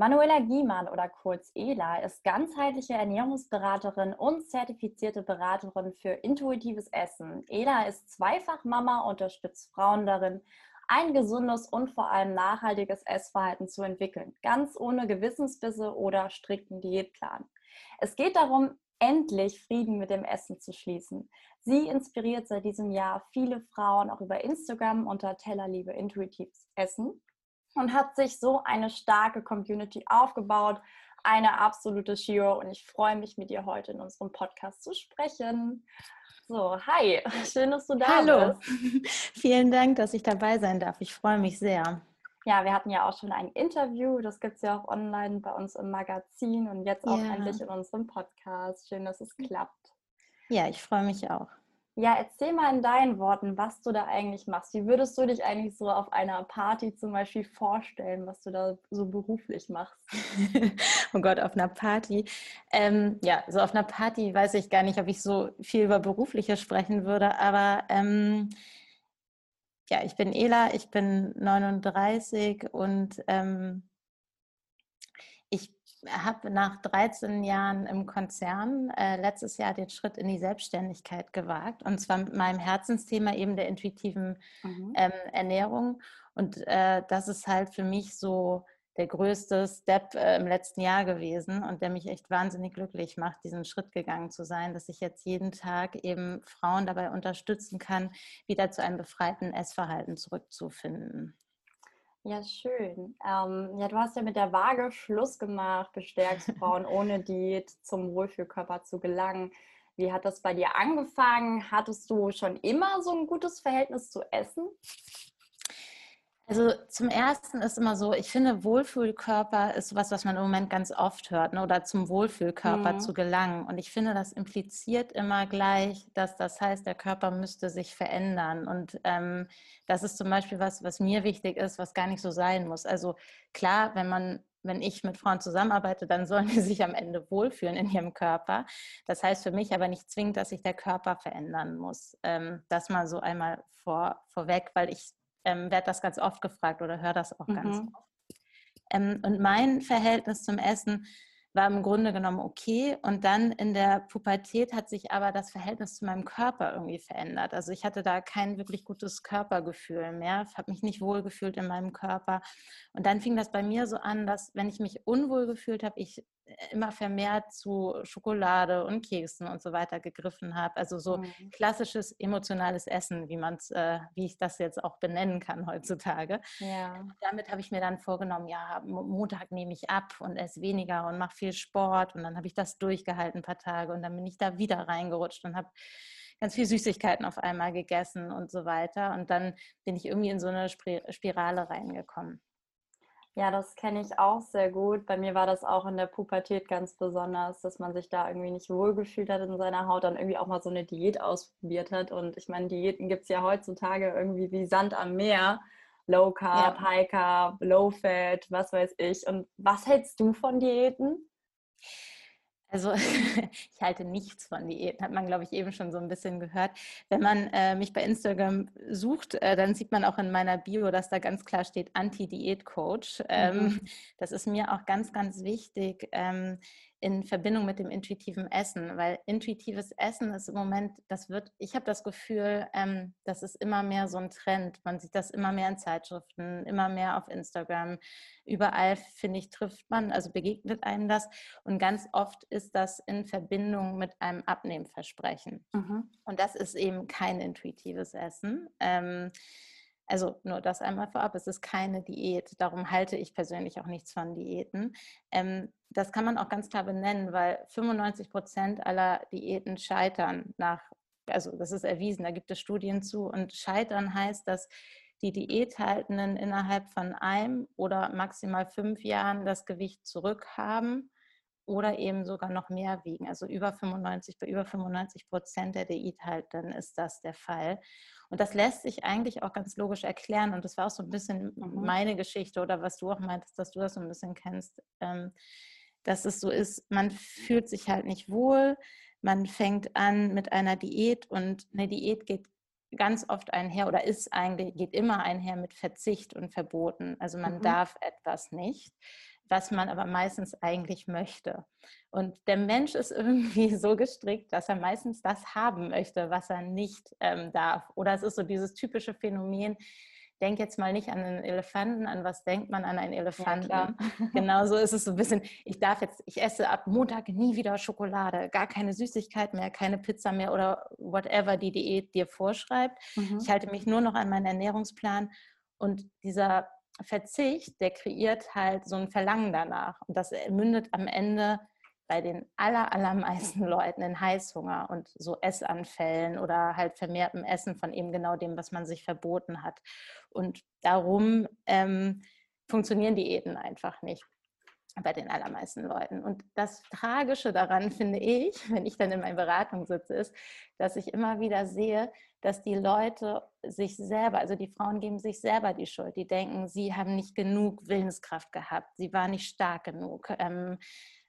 Manuela Giemann oder kurz Ela ist ganzheitliche Ernährungsberaterin und zertifizierte Beraterin für intuitives Essen. Ela ist zweifach Mama, unterstützt Frauen darin, ein gesundes und vor allem nachhaltiges Essverhalten zu entwickeln, ganz ohne Gewissensbisse oder strikten Diätplan. Es geht darum, endlich Frieden mit dem Essen zu schließen. Sie inspiriert seit diesem Jahr viele Frauen auch über Instagram unter Tellerliebe Intuitives Essen und hat sich so eine starke Community aufgebaut. Eine absolute Shiro und ich freue mich mit dir heute in unserem Podcast zu sprechen. So, hi, schön, dass du da Hallo. bist. Vielen Dank, dass ich dabei sein darf. Ich freue mich sehr. Ja, wir hatten ja auch schon ein Interview, das gibt es ja auch online bei uns im Magazin und jetzt auch Ja. endlich in unserem Podcast. Schön, dass es klappt. Ja, ich freue mich auch. Ja, erzähl mal in deinen Worten, was du da eigentlich machst. Wie würdest du dich eigentlich so auf einer Party zum Beispiel vorstellen, was du da so beruflich machst? oh Gott, auf einer Party. Ähm, ja, so auf einer Party weiß ich gar nicht, ob ich so viel über Berufliches sprechen würde, aber ähm, ja, ich bin Ela, ich bin 39 und ähm, habe nach 13 Jahren im Konzern äh, letztes Jahr den Schritt in die Selbstständigkeit gewagt und zwar mit meinem Herzensthema eben der intuitiven Mhm. ähm, Ernährung. Und äh, das ist halt für mich so der größte Step äh, im letzten Jahr gewesen und der mich echt wahnsinnig glücklich macht, diesen Schritt gegangen zu sein, dass ich jetzt jeden Tag eben Frauen dabei unterstützen kann, wieder zu einem befreiten Essverhalten zurückzufinden. Ja, schön. Ähm, ja, du hast ja mit der Waage Schluss gemacht, bestärkst Frauen ohne Diät zum Wohlfühlkörper zu gelangen. Wie hat das bei dir angefangen? Hattest du schon immer so ein gutes Verhältnis zu Essen? Also zum Ersten ist immer so, ich finde, Wohlfühlkörper ist sowas, was man im Moment ganz oft hört, ne? oder zum Wohlfühlkörper Mhm. zu gelangen. Und ich finde, das impliziert immer gleich, dass das heißt, der Körper müsste sich verändern. Und ähm, das ist zum Beispiel was, was mir wichtig ist, was gar nicht so sein muss. Also klar, wenn man wenn ich mit Frauen zusammenarbeite, dann sollen die sich am Ende wohlfühlen in ihrem Körper. Das heißt für mich aber nicht zwingend, dass sich der Körper verändern muss. Ähm, das mal so einmal vor, vorweg, weil ich ähm, werde das ganz oft gefragt oder höre das auch ganz Mhm. oft. Ähm, und mein Verhältnis zum Essen war im Grunde genommen okay. Und dann in der Pubertät hat sich aber das Verhältnis zu meinem Körper irgendwie verändert. Also ich hatte da kein wirklich gutes Körpergefühl mehr, habe mich nicht wohl gefühlt in meinem Körper. Und dann fing das bei mir so an, dass wenn ich mich unwohl gefühlt habe, ich immer vermehrt zu Schokolade und Keksen und so weiter gegriffen habe. Also so Mhm. klassisches emotionales Essen, wie man äh, wie ich das jetzt auch benennen kann heutzutage. Ja. Damit habe ich mir dann vorgenommen, ja, Mo- Montag nehme ich ab und esse weniger und mache viel Sport. Und dann habe ich das durchgehalten ein paar Tage und dann bin ich da wieder reingerutscht und habe ganz viel Süßigkeiten auf einmal gegessen und so weiter. Und dann bin ich irgendwie in so eine Spir- Spirale reingekommen. Ja, das kenne ich auch sehr gut. Bei mir war das auch in der Pubertät ganz besonders, dass man sich da irgendwie nicht wohlgefühlt hat in seiner Haut, dann irgendwie auch mal so eine Diät ausprobiert hat. Und ich meine, Diäten gibt es ja heutzutage irgendwie wie Sand am Meer. Low Carb, Ja. High Carb, Low Fat, was weiß ich. Und was hältst du von Diäten? Also ich halte nichts von Diäten, hat man, glaube ich, eben schon so ein bisschen gehört. Wenn man äh, mich bei Instagram sucht, äh, dann sieht man auch in meiner Bio, dass da ganz klar steht Anti-Diät-Coach. Ähm, Mhm. Das ist mir auch ganz, ganz wichtig ähm, in Verbindung mit dem intuitiven Essen, weil intuitives Essen ist im Moment, das wird, ich habe das Gefühl, ähm, das ist immer mehr so ein Trend. Man sieht das immer mehr in Zeitschriften, immer mehr auf Instagram. Überall, finde ich, trifft man, also begegnet einem das. Und ganz oft ist das in Verbindung mit einem Abnehmversprechen. Mhm. Und das ist eben kein intuitives Essen. Ähm, also nur das einmal vorab, es ist keine Diät. Darum halte ich persönlich auch nichts von Diäten. Ähm, das kann man auch ganz klar benennen, weil 95 Prozent aller Diäten scheitern nach, also das ist erwiesen, da gibt es Studien zu. Und scheitern heißt, dass die Diäthaltenden innerhalb von einem oder maximal fünf Jahren das Gewicht zurückhaben oder eben sogar noch mehr wiegen. Also über 95, bei über 95 Prozent der Diäthaltenden ist das der Fall. Und das lässt sich eigentlich auch ganz logisch erklären. Und das war auch so ein bisschen mhm. meine Geschichte oder was du auch meintest, dass du das so ein bisschen kennst, ähm, dass es so ist, man fühlt sich halt nicht wohl, man fängt an mit einer Diät und eine Diät geht ganz oft einher oder ist eigentlich, geht immer einher mit Verzicht und Verboten. Also man mhm. darf etwas nicht, was man aber meistens eigentlich möchte. Und der Mensch ist irgendwie so gestrickt, dass er meistens das haben möchte, was er nicht ähm, darf. Oder es ist so dieses typische Phänomen, denk jetzt mal nicht an einen Elefanten, an was denkt man an einen Elefanten? Ja, Genauso ist es so ein bisschen, ich darf jetzt, ich esse ab Montag nie wieder Schokolade, gar keine Süßigkeit mehr, keine Pizza mehr oder whatever die Diät dir vorschreibt. Mhm. Ich halte mich nur noch an meinen Ernährungsplan und dieser Verzicht, der kreiert halt so ein Verlangen danach und das mündet am Ende bei den aller, allermeisten Leuten in Heißhunger und so Essanfällen oder halt vermehrtem Essen von eben genau dem, was man sich verboten hat. Und darum ähm, funktionieren Diäten einfach nicht bei den allermeisten Leuten. Und das Tragische daran finde ich, wenn ich dann in meiner Beratung sitze, ist, dass ich immer wieder sehe, dass die Leute sich selber, also die Frauen geben sich selber die Schuld. Die denken, sie haben nicht genug Willenskraft gehabt, sie waren nicht stark genug. Ähm,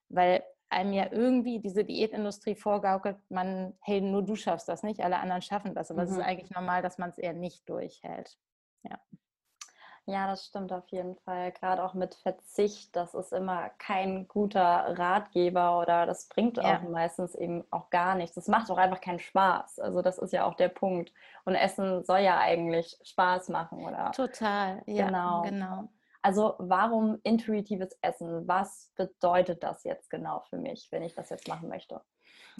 weil einem ja irgendwie diese Diätindustrie vorgaukelt, man, hey, nur du schaffst das nicht, alle anderen schaffen das. Aber mhm. es ist mhm. eigentlich normal, dass man es eher nicht durchhält. Ja. Ja, das stimmt auf jeden Fall. Gerade auch mit Verzicht, das ist immer kein guter Ratgeber oder das bringt ja. auch meistens eben auch gar nichts. Das macht auch einfach keinen Spaß. Also das ist ja auch der Punkt. Und Essen soll ja eigentlich Spaß machen, oder? Total, ja, genau. genau. Also warum intuitives Essen? Was bedeutet das jetzt genau für mich, wenn ich das jetzt machen möchte?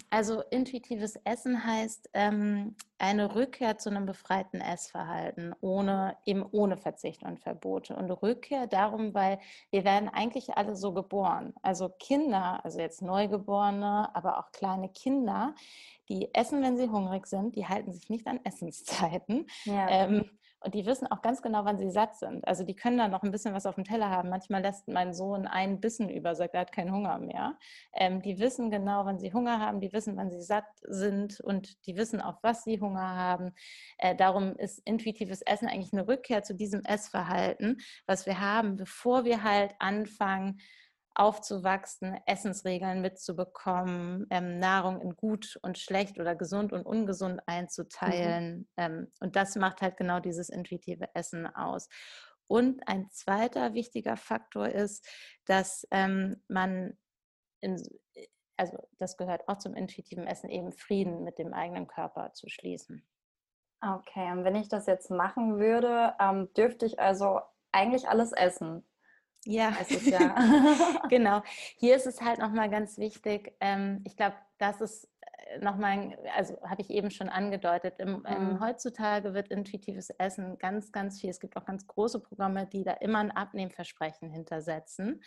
Also intuitives Essen heißt ähm, eine Rückkehr zu einem befreiten Essverhalten, ohne, eben ohne Verzicht und Verbote. Und Rückkehr darum, weil wir werden eigentlich alle so geboren. Also Kinder, also jetzt Neugeborene, aber auch kleine Kinder, die essen, wenn sie hungrig sind, die halten sich nicht an Essenszeiten. Ja. Ähm, und die wissen auch ganz genau, wann sie satt sind. Also die können da noch ein bisschen was auf dem Teller haben. Manchmal lässt mein Sohn einen Bissen über, sagt, er hat keinen Hunger mehr. Ähm, die wissen genau, wann sie Hunger haben, die wissen, wann sie satt sind und die wissen, auf was sie Hunger haben. Äh, darum ist intuitives Essen eigentlich eine Rückkehr zu diesem Essverhalten, was wir haben, bevor wir halt anfangen, aufzuwachsen, Essensregeln mitzubekommen, ähm, Nahrung in gut und schlecht oder gesund und ungesund mhm. einzuteilen. Mhm. Ähm, und das macht halt genau dieses intuitive Essen aus. Und ein zweiter wichtiger Faktor ist, dass ähm, man, in, also das gehört auch zum intuitiven Essen, eben Frieden mit dem eigenen Körper zu schließen. Okay, und wenn ich das jetzt machen würde, ähm, dürfte ich also eigentlich alles essen. Ja, ja genau. Hier ist es halt nochmal ganz wichtig. Ähm, ich glaube, das ist nochmal, also habe ich eben schon angedeutet, im, im, mhm. heutzutage wird intuitives Essen ganz, ganz viel. Es gibt auch ganz große Programme, die da immer ein Abnehmversprechen hintersetzen,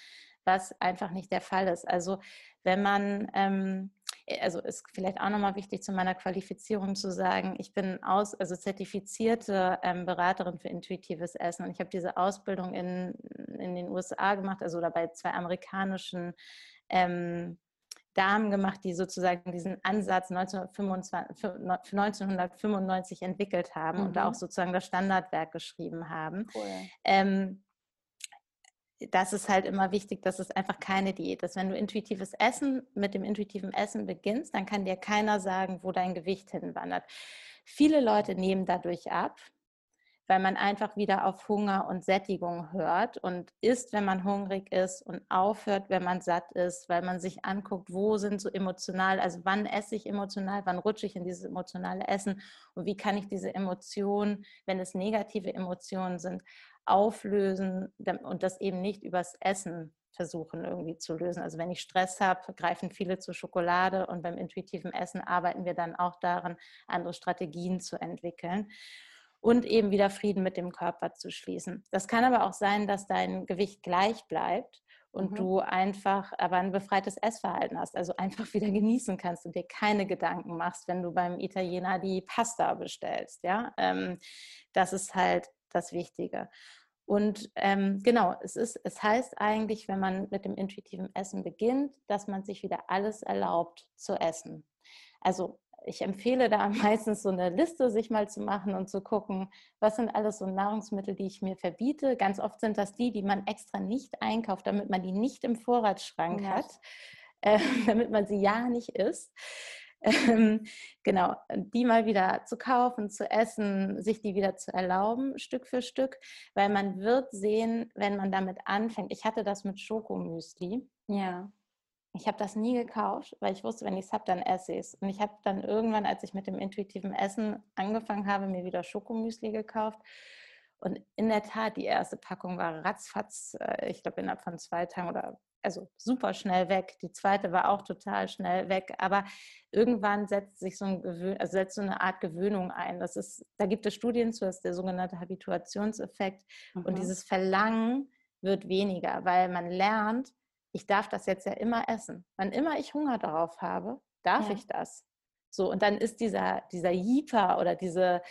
was einfach nicht der Fall ist. Also wenn man ähm, äh, also ist vielleicht auch nochmal wichtig zu meiner Qualifizierung zu sagen, ich bin aus, also zertifizierte ähm, Beraterin für intuitives Essen und ich habe diese Ausbildung in, in den USA gemacht, also oder bei zwei amerikanischen ähm, Damen gemacht, die sozusagen diesen Ansatz 1925, 1995 entwickelt haben mhm. und auch sozusagen das Standardwerk geschrieben haben. Cool. Ähm, das ist halt immer wichtig, dass es einfach keine Diät ist. Wenn du intuitives Essen mit dem intuitiven Essen beginnst, dann kann dir keiner sagen, wo dein Gewicht hinwandert. Viele Leute nehmen dadurch ab, weil man einfach wieder auf Hunger und Sättigung hört und isst, wenn man hungrig ist und aufhört, wenn man satt ist, weil man sich anguckt, wo sind so emotional, also wann esse ich emotional, wann rutsche ich in dieses emotionale Essen und wie kann ich diese Emotionen, wenn es negative Emotionen sind, auflösen und das eben nicht übers Essen versuchen irgendwie zu lösen. Also wenn ich Stress habe, greifen viele zur Schokolade und beim intuitiven Essen arbeiten wir dann auch daran, andere Strategien zu entwickeln und eben wieder Frieden mit dem Körper zu schließen. Das kann aber auch sein, dass dein Gewicht gleich bleibt und mhm. du einfach aber ein befreites Essverhalten hast, also einfach wieder genießen kannst und dir keine Gedanken machst, wenn du beim Italiener die Pasta bestellst. Ja, ähm, das ist halt das Wichtige. Und ähm, genau, es, ist, es heißt eigentlich, wenn man mit dem intuitiven Essen beginnt, dass man sich wieder alles erlaubt zu essen. Also ich empfehle da meistens so eine Liste sich mal zu machen und zu gucken, was sind alles so Nahrungsmittel, die ich mir verbiete. Ganz oft sind das die, die man extra nicht einkauft, damit man die nicht im Vorratsschrank ja. hat, äh, damit man sie ja nicht isst. Ähm, genau, die mal wieder zu kaufen, zu essen, sich die wieder zu erlauben, Stück für Stück, weil man wird sehen, wenn man damit anfängt. Ich hatte das mit Schokomüsli. Ja. Ich habe das nie gekauft, weil ich wusste, wenn ich es habe, dann esse ich es. Und ich habe dann irgendwann, als ich mit dem intuitiven Essen angefangen habe, mir wieder Schokomüsli gekauft. Und in der Tat, die erste Packung war ratzfatz, äh, ich glaube innerhalb von zwei Tagen oder also super schnell weg. Die zweite war auch total schnell weg. Aber irgendwann setzt sich so, ein Gewöhn, also setzt so eine Art Gewöhnung ein. Das ist, da gibt es Studien zu, das ist der sogenannte Habituationseffekt. Mhm. Und dieses Verlangen wird weniger, weil man lernt, ich darf das jetzt ja immer essen. Wann immer ich Hunger darauf habe, darf ja. ich das. So, und dann ist dieser, dieser Jeeper oder diese,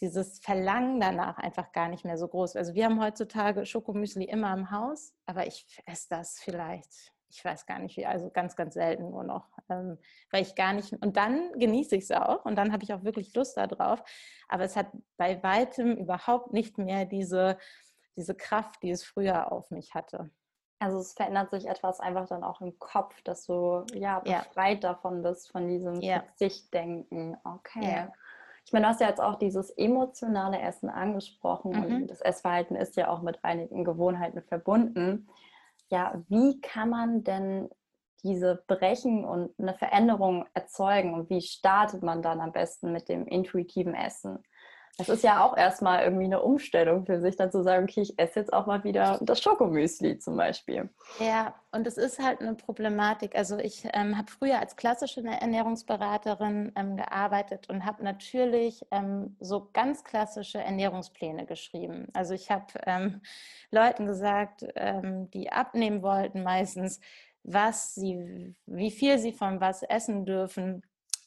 dieses Verlangen danach einfach gar nicht mehr so groß. Also wir haben heutzutage Schokomüsli immer im Haus, aber ich esse das vielleicht, ich weiß gar nicht wie, also ganz, ganz selten nur noch, ähm, weil ich gar nicht, und dann genieße ich es auch und dann habe ich auch wirklich Lust darauf, aber es hat bei weitem überhaupt nicht mehr diese, diese Kraft, die es früher auf mich hatte. Also es verändert sich etwas einfach dann auch im Kopf, dass du ja befreit ja. davon bist, von diesem ja. Verzichtdenken. Okay. Ja. Ich meine, du hast ja jetzt auch dieses emotionale Essen angesprochen mhm. und das Essverhalten ist ja auch mit einigen Gewohnheiten verbunden. Ja, wie kann man denn diese brechen und eine Veränderung erzeugen und wie startet man dann am besten mit dem intuitiven Essen? Das ist ja auch erstmal irgendwie eine Umstellung für sich, dann zu sagen, okay, ich esse jetzt auch mal wieder das Schokomüsli zum Beispiel. Ja, und es ist halt eine Problematik. Also ich ähm, habe früher als klassische Ernährungsberaterin ähm, gearbeitet und habe natürlich ähm, so ganz klassische Ernährungspläne geschrieben. Also ich habe ähm, Leuten gesagt, ähm, die abnehmen wollten meistens, was sie, wie viel sie von was essen dürfen,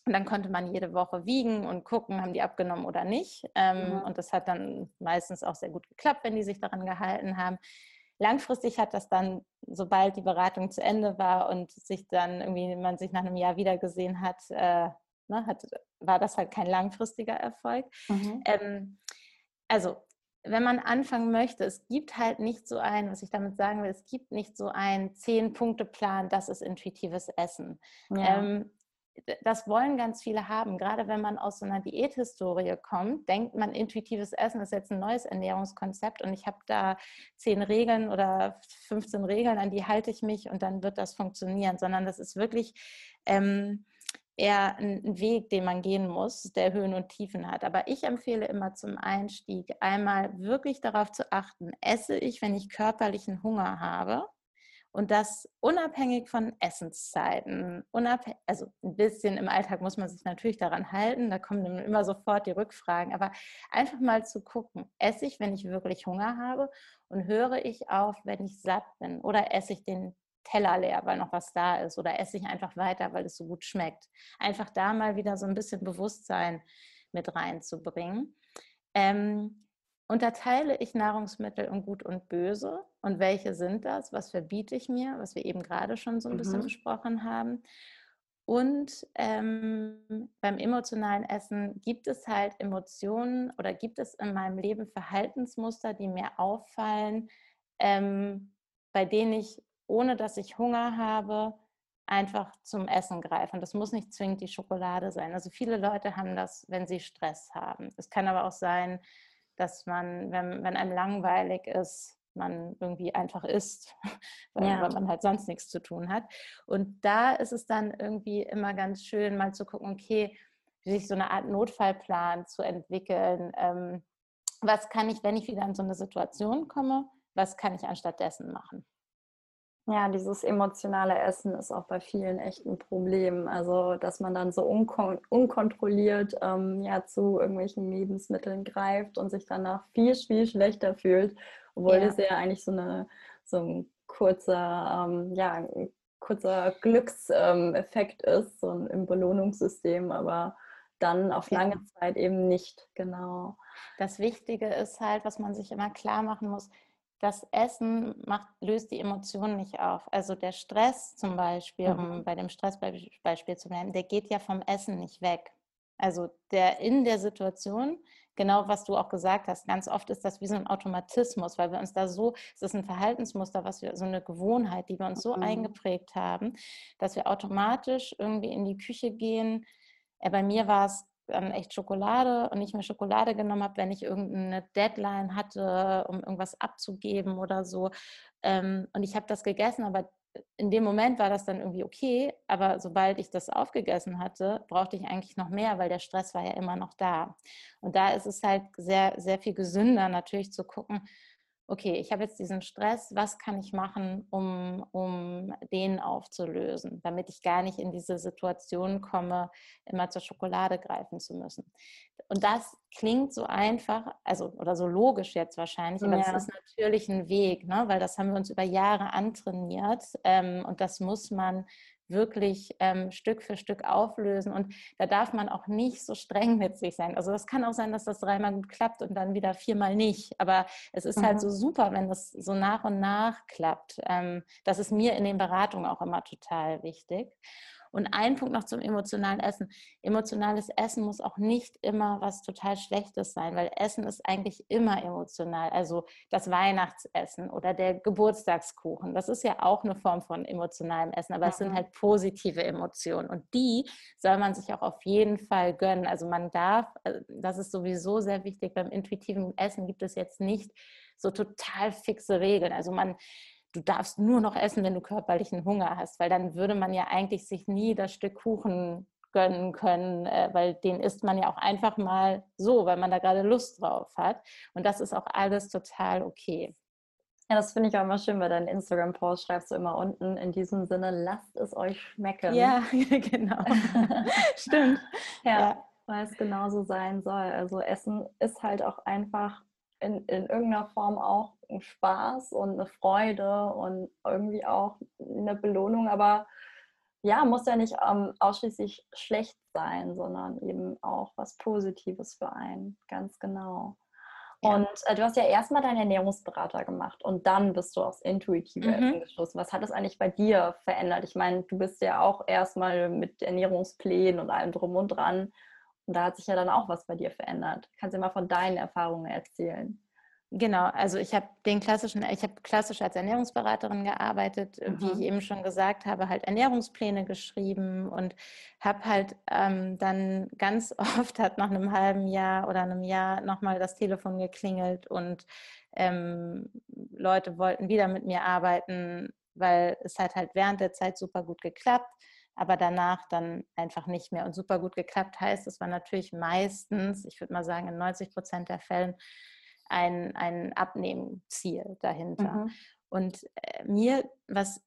und dann konnte man jede Woche wiegen und gucken, haben die abgenommen oder nicht. Ähm, mhm. Und das hat dann meistens auch sehr gut geklappt, wenn die sich daran gehalten haben. Langfristig hat das dann, sobald die Beratung zu Ende war und sich dann irgendwie man sich nach einem Jahr wiedergesehen hat, äh, ne, hat war das halt kein langfristiger Erfolg. Mhm. Ähm, also wenn man anfangen möchte, es gibt halt nicht so ein, was ich damit sagen will, es gibt nicht so einen Zehn-Punkte-Plan, das ist intuitives Essen. Ja. Ähm, das wollen ganz viele haben. Gerade wenn man aus so einer Diäthistorie kommt, denkt man, intuitives Essen ist jetzt ein neues Ernährungskonzept und ich habe da zehn Regeln oder 15 Regeln, an die halte ich mich und dann wird das funktionieren, sondern das ist wirklich ähm, eher ein Weg, den man gehen muss, der Höhen und Tiefen hat. Aber ich empfehle immer zum Einstieg einmal wirklich darauf zu achten, esse ich, wenn ich körperlichen Hunger habe und das unabhängig von Essenszeiten. Unabhängig, also ein bisschen im Alltag muss man sich natürlich daran halten, da kommen dann immer sofort die Rückfragen. Aber einfach mal zu gucken, esse ich, wenn ich wirklich Hunger habe und höre ich auf, wenn ich satt bin oder esse ich den Teller leer, weil noch was da ist oder esse ich einfach weiter, weil es so gut schmeckt. Einfach da mal wieder so ein bisschen Bewusstsein mit reinzubringen. Ähm, unterteile ich Nahrungsmittel in gut und böse und welche sind das? Was verbiete ich mir? Was wir eben gerade schon so ein bisschen mhm. besprochen haben. Und ähm, beim emotionalen Essen gibt es halt Emotionen oder gibt es in meinem Leben Verhaltensmuster, die mir auffallen, ähm, bei denen ich, ohne dass ich Hunger habe, einfach zum Essen greife. Und das muss nicht zwingend die Schokolade sein. Also viele Leute haben das, wenn sie Stress haben. Es kann aber auch sein, dass man, wenn, wenn einem langweilig ist, man irgendwie einfach isst, weil, ja. weil, man halt sonst nichts zu tun hat. Und da ist es dann irgendwie immer ganz schön, mal zu gucken, okay, sich so eine Art Notfallplan zu entwickeln. Ähm, was kann ich, wenn ich wieder in so eine Situation komme, was kann ich anstattdessen machen? Ja, dieses emotionale Essen ist auch bei vielen echt ein Problem. Also, dass man dann so unkon unkontrolliert ähm, ja, zu irgendwelchen Lebensmitteln greift und sich danach viel, viel schlechter fühlt, obwohl ja. das ja eigentlich so, eine, so ein kurzer, ähm, ja, ein kurzer Glückseffekt ähm, ist, so im Belohnungssystem. Aber dann auf lange Zeit eben nicht, genau. Das Wichtige ist halt, was man sich immer klar machen muss, das Essen macht, löst die Emotionen nicht auf. Also der Stress zum Beispiel, mhm. um bei dem Stressbeispiel zu bleiben, der geht ja vom Essen nicht weg. Also der in der Situation, genau was du auch gesagt hast, ganz oft ist das wie so ein Automatismus, weil wir uns da so, es ist ein Verhaltensmuster, was wir, so eine Gewohnheit, die wir uns so mhm. eingeprägt haben, dass wir automatisch irgendwie in die Küche gehen. Ja, bei mir war es dann echt Schokolade und ich mir Schokolade genommen habe, wenn ich irgendeine Deadline hatte, um irgendwas abzugeben oder so. Ähm, und ich habe das gegessen, aber in dem Moment war das dann irgendwie okay, aber sobald ich das aufgegessen hatte, brauchte ich eigentlich noch mehr, weil der Stress war ja immer noch da. Und da ist es halt sehr, sehr viel gesünder natürlich zu gucken, okay, ich habe jetzt diesen Stress, was kann ich machen, um, um den aufzulösen, damit ich gar nicht in diese Situation komme, immer zur Schokolade greifen zu müssen. Und das klingt so einfach, also oder so logisch jetzt wahrscheinlich, aber ja. das ist natürlich ein Weg, ne? weil das haben wir uns über Jahre antrainiert ähm, und das muss man wirklich ähm, Stück für Stück auflösen. Und da darf man auch nicht so streng mit sich sein. Also es kann auch sein, dass das dreimal gut klappt und dann wieder viermal nicht. Aber es ist halt mhm. halt so super, wenn das so nach und nach klappt. Ähm, das ist mir in den Beratungen auch immer total wichtig. Und ein Punkt noch zum emotionalen Essen. Emotionales Essen muss auch nicht immer was total Schlechtes sein, weil Essen ist eigentlich immer emotional. Also das Weihnachtsessen oder der Geburtstagskuchen, das ist ja auch eine Form von emotionalem Essen, aber mhm. es sind halt positive Emotionen und die soll man sich auch auf jeden Fall gönnen. Also man darf, äh, das ist sowieso sehr wichtig, beim intuitiven Essen gibt es jetzt nicht so total fixe Regeln. Also man du darfst nur noch essen, wenn du körperlichen Hunger hast, weil dann würde man ja eigentlich sich nie das Stück Kuchen gönnen können, äh, weil den isst man ja auch einfach mal so, weil man da gerade Lust drauf hat. Und das ist auch alles total okay. Ja, das finde ich auch immer schön, bei deinen Instagram-Posts schreibst du immer unten in diesem Sinne, lasst es euch schmecken. Ja, genau. Stimmt. Ja, ja, weil es genauso sein soll. Also Essen ist halt auch einfach in, in irgendeiner Form auch Spaß und eine Freude und irgendwie auch eine Belohnung, aber ja, muss ja nicht ähm, ausschließlich schlecht sein, sondern eben auch was Positives für einen, ganz genau. Ja. Und äh, du hast ja erstmal deinen Ernährungsberater gemacht und dann bist du aufs intuitive mhm. Essen gestoßen. Was hat das eigentlich bei dir verändert? Ich meine, du bist ja auch erstmal mit Ernährungsplänen und allem drum und dran und da hat sich ja dann auch was bei dir verändert. Kannst du mal von deinen Erfahrungen erzählen? Genau, also ich habe den klassischen, ich habe klassisch als Ernährungsberaterin gearbeitet, mhm. wie ich eben schon gesagt habe, halt Ernährungspläne geschrieben und habe halt ähm, dann ganz oft hat nach einem halben Jahr oder einem Jahr nochmal das Telefon geklingelt und ähm, Leute wollten wieder mit mir arbeiten, weil es hat halt während der Zeit super gut geklappt aber danach dann einfach nicht mehr. Und super gut geklappt heißt, es war natürlich meistens, ich würde mal sagen, in 90 Prozent der Fällen ein, ein Abnehmziel dahinter. Mhm. Und äh, mir, was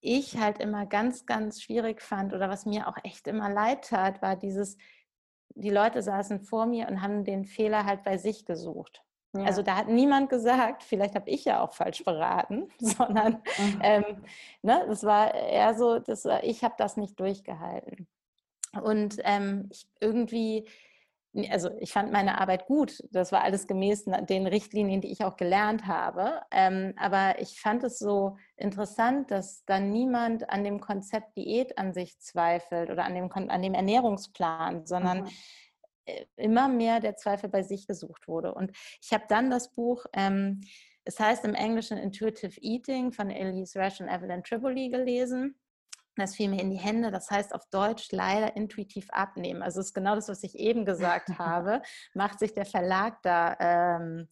ich halt immer ganz, ganz schwierig fand oder was mir auch echt immer leid tat, war dieses, die Leute saßen vor mir und haben den Fehler halt bei sich gesucht. Ja. Also da hat niemand gesagt, vielleicht habe ich ja auch falsch beraten, sondern mhm. ähm, ne, das war eher so, das, ich habe das nicht durchgehalten. Und ähm, ich irgendwie, also ich fand meine Arbeit gut, das war alles gemäß den Richtlinien, die ich auch gelernt habe. Ähm, aber ich fand es so interessant, dass dann niemand an dem Konzept Diät an sich zweifelt oder an dem, an dem Ernährungsplan, sondern mhm äh, immer mehr der Zweifel bei sich gesucht wurde. Und ich habe dann das Buch, ähm, es heißt im Englischen Intuitive Eating von Elise Rash und Evelyn Triboli gelesen. Das fiel mir in die Hände. Das heißt auf Deutsch leider intuitiv abnehmen. Also es ist genau das, was ich eben gesagt habe. Macht sich der Verlag da ähm,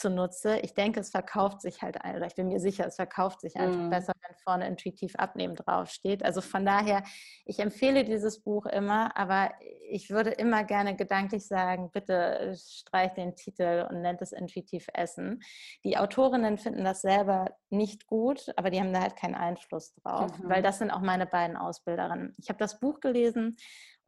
zunutze. Ich denke, es verkauft sich halt, oder ich bin mir sicher, es verkauft sich einfach mm. besser, wenn vorne intuitiv abnehmen draufsteht. Also von daher, ich empfehle dieses Buch immer, aber ich würde immer gerne gedanklich sagen, bitte streich den Titel und nennt es intuitiv Essen. Die Autorinnen finden das selber nicht gut, aber die haben da halt keinen Einfluss drauf, mhm. weil das sind auch meine beiden Ausbilderinnen. Ich habe das Buch gelesen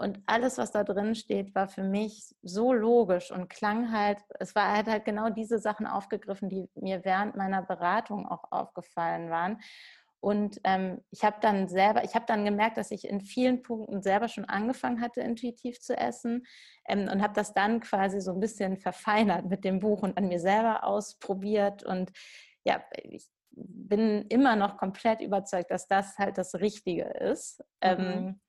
und alles, was da drin steht, war für mich so logisch und klang halt, es war halt, halt genau diese Sachen aufgegriffen, die mir während meiner Beratung auch aufgefallen waren. Und ähm, ich habe dann selber, ich habe dann gemerkt, dass ich in vielen Punkten selber schon angefangen hatte, intuitiv zu essen ähm, und habe das dann quasi so ein bisschen verfeinert mit dem Buch und an mir selber ausprobiert. Und ja, ich bin immer noch komplett überzeugt, dass das halt das Richtige ist. Mhm. Ähm,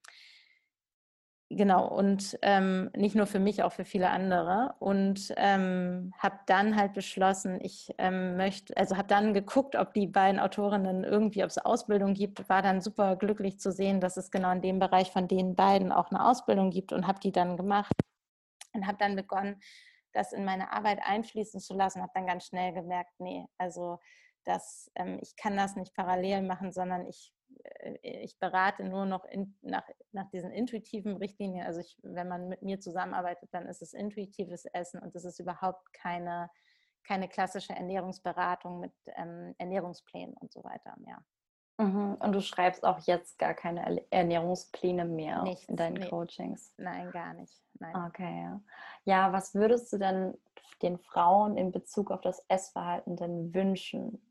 Genau, und ähm, nicht nur für mich, auch für viele andere. Und ähm, habe dann halt beschlossen, ich ähm, möchte, also habe dann geguckt, ob die beiden Autorinnen irgendwie, ob es Ausbildung gibt, war dann super glücklich zu sehen, dass es genau in dem Bereich von den beiden auch eine Ausbildung gibt und habe die dann gemacht und habe dann begonnen, das in meine Arbeit einfließen zu lassen, habe dann ganz schnell gemerkt, nee, also dass ähm, ich kann das nicht parallel machen, sondern ich ich berate nur noch in, nach, nach diesen intuitiven Richtlinien. Also ich, wenn man mit mir zusammenarbeitet, dann ist es intuitives Essen und es ist überhaupt keine, keine klassische Ernährungsberatung mit ähm, Ernährungsplänen und so weiter mehr. Mhm. Und du schreibst auch jetzt gar keine Ernährungspläne mehr Nichts, in deinen nee. Coachings? Nein, gar nicht. Nein. Okay, ja. Ja, was würdest du denn den Frauen in Bezug auf das Essverhalten denn wünschen?